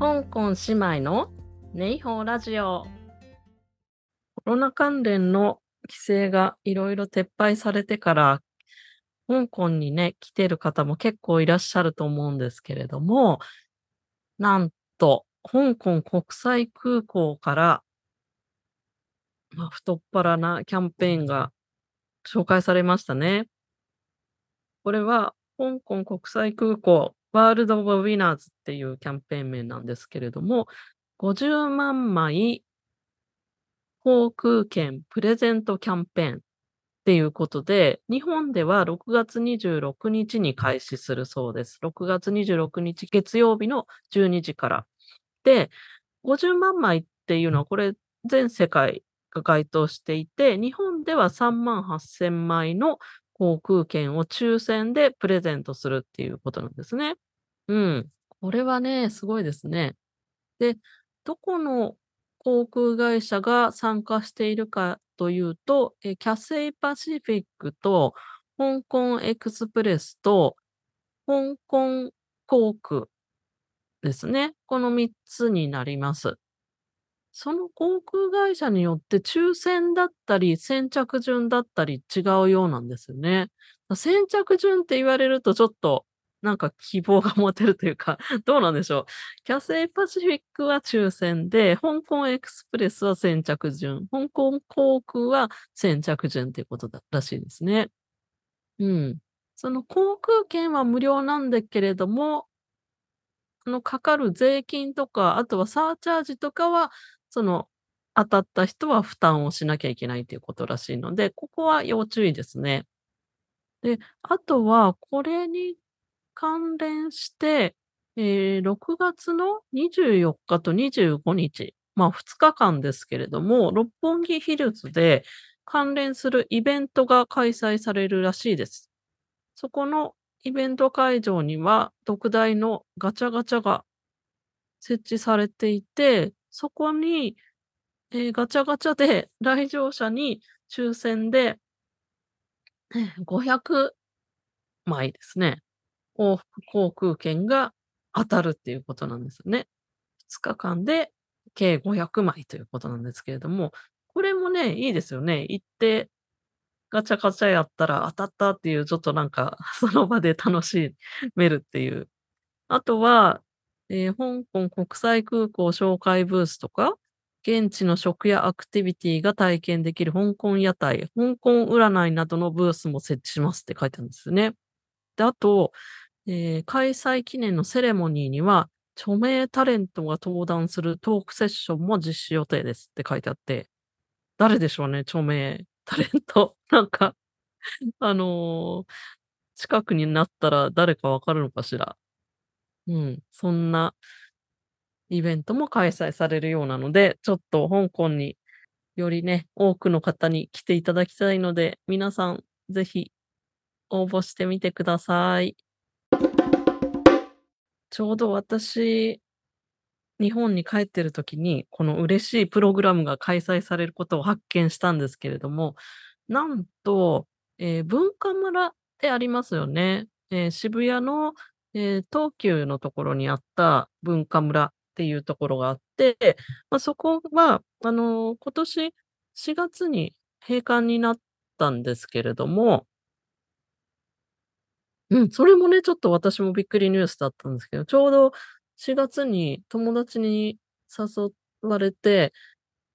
香港姉妹のネイホーラジオ。コロナ関連の規制がいろいろ撤廃されてから、香港にね、来てる方も結構いらっしゃると思うんですけれども、なんと、香港国際空港から、まあ、太っ腹なキャンペーンが紹介されましたね。これは、香港国際空港ワールド・オブ・ウィナーズっていうキャンペーン名なんですけれども、50万枚航空券プレゼントキャンペーンっていうことで、日本では6月26日に開始するそうです。6月26日月曜日の12時から。で、50万枚っていうのはこれ全世界が該当していて、日本では3万8000枚の航空券を抽選でプレゼントするっていうことなんですね。うん。これはね、すごいですね。で、どこの航空会社が参加しているかというと、え、キャセイパシフィックと香港エクスプレスと香港航空ですね。この3つになります。その航空会社によって抽選だったり、先着順だったり違うようなんですよね。先着順って言われるとちょっとなんか希望が持てるというか、どうなんでしょう。キャセイパシフィックは抽選で、香港エクスプレスは先着順、香港航空は先着順ということだらしいですね。うん。その航空券は無料なんだけれども、あの、かかる税金とか、あとはサーチャージとかは、その、当たった人は負担をしなきゃいけないということらしいので、ここは要注意ですね。で、あとはこれに関連して、ええ、6月の24日と25日、まあ、2日間ですけれども、六本木ヒルズで関連するイベントが開催されるらしいです。そこのイベント会場には、特大のガチャガチャが設置されていて、そこに、ええ、ガチャガチャで来場者に抽選で、500枚ですね。往復航空券が当たるっていうことなんですね。2日間で計500枚ということなんですけれども、これもね、いいですよね。行って、ガチャガチャやったら当たったっていう、ちょっとなんか、その場で楽しめるっていう。あとは、ええ、香港国際空港紹介ブースとか、現地の食やアクティビティが体験できる香港屋台、香港占いなどのブースも設置しますって書いてあるんですよね。で、あと、ええ、開催記念のセレモニーには、著名タレントが登壇するトークセッションも実施予定ですって書いてあって、誰でしょうね、著名タレント。なんか、あの、近くになったら誰かわかるのかしら。うん、そんなイベントも開催されるようなので、ちょっと香港によりね、多くの方に来ていただきたいので、皆さんぜひ応募してみてください。ちょうど私、日本に帰ってる時に、この嬉しいプログラムが開催されることを発見したんですけれども、なんと、ええ、文化村ってありますよね。ええ、渋谷の、ええ、東急のところにあった文化村っていうところがあって、ま、そこは、あの、今年4月に閉館になったんですけれどもうん、それもね、ちょっと私もびっくりニュースだったんですけど、ちょうど4月に友達に誘われて、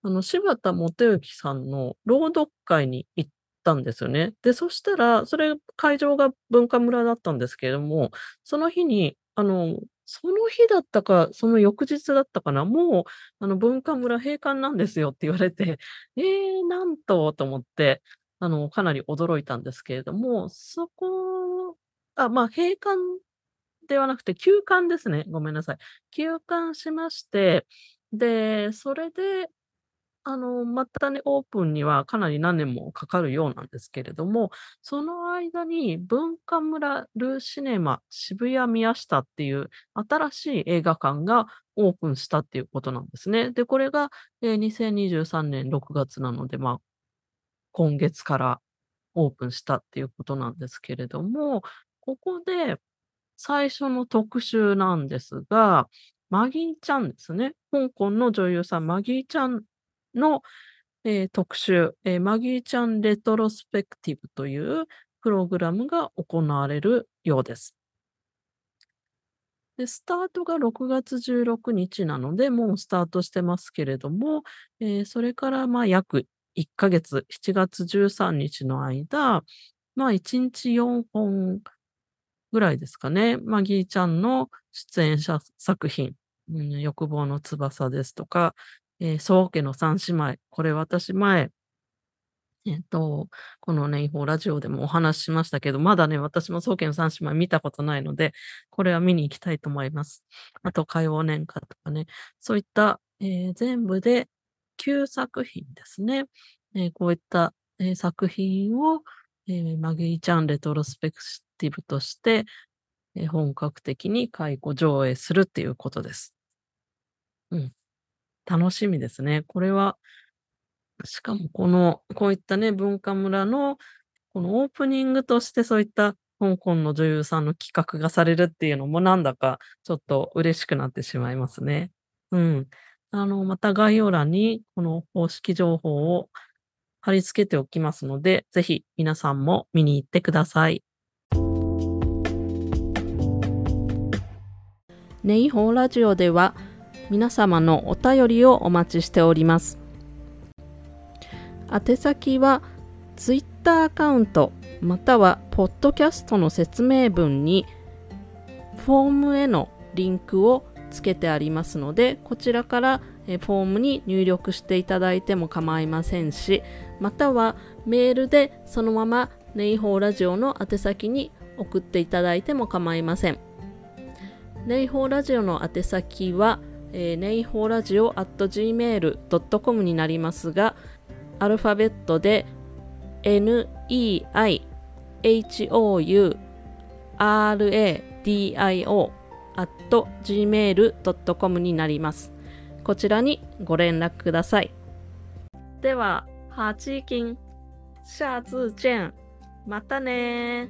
あの、柴田元幸さんの朗読会に行ったんですよね。で、そしたら、それ会場が文化村だったんですけれども、その日に、あの、その日だったか、その翌日だったかな、もう、あの、文化村閉館なんですよって言われて、ええ、なんとと思って、あの、かなり驚いたんですけれども、そこあ、まあ、閉館ではなくて休館ですね。ごめんなさい。休館しまして、で、それで、あの、またね、オープンにはかなり何年もかかるようなんですけれども、その間に文化村ルーシネマ渋谷宮下っていう新しい映画館がオープンしたっていうことなんですね。で、これが、ええ、2023年6月なので、まあ、今月からオープンしたっていうことなんですけれども、ここで最初の特集なんですが、マギーちゃんですね。香港の女優さん、マギーちゃんの、えー、特集、えー、マギーちゃんレトロスペクティブというプログラムが行われるようです。で、スタートが6月16日なので、もうスタートしてますけれども、えー、それからまあ約1ヶ月、7月13日の間、まあ1日4本ぐらいですかね、マギーちゃんの出演者作品、うん、欲望の翼ですとか、えー、宗家の三姉妹、これ私前、えっと、このね、違法ラジオでもお話ししましたけど、まだね、私も宗家の三姉妹見たことないので、これは見に行きたいと思います。あと、火曜年間とかね、そういった、えー、全部で9作品ですね。えー、こういった、えー、作品を、えマギーちゃんレトロスペクティブとして、え本格的に解雇上映するっていうことです。うん。楽しみですね。これは、しかもこの、こういったね、文化村の、このオープニングとしてそういった香港の女優さんの企画がされるっていうのもなんだかちょっと嬉しくなってしまいますね。うん。あの、また概要欄にこの公式情報を貼り付けておきますので、ぜひ皆さんも見に行ってください。ネイホーラジオでは皆様のお便りをお待ちしております。宛先は Twitter アカウントまたはポッドキャストの説明文にフォームへのリンクをつけてありますのでこちらからフォームに入力していただいても構いませんしまたはメールでそのままネイホーラジオの宛先に送っていただいても構いませんネイホーラジオの宛先は、えー、ネイホーラジオ at gmail.com になりますがアルファベットで neihouradio at gmail.com になります。こちらにご連絡ください。では、ハチキン、下次见。またね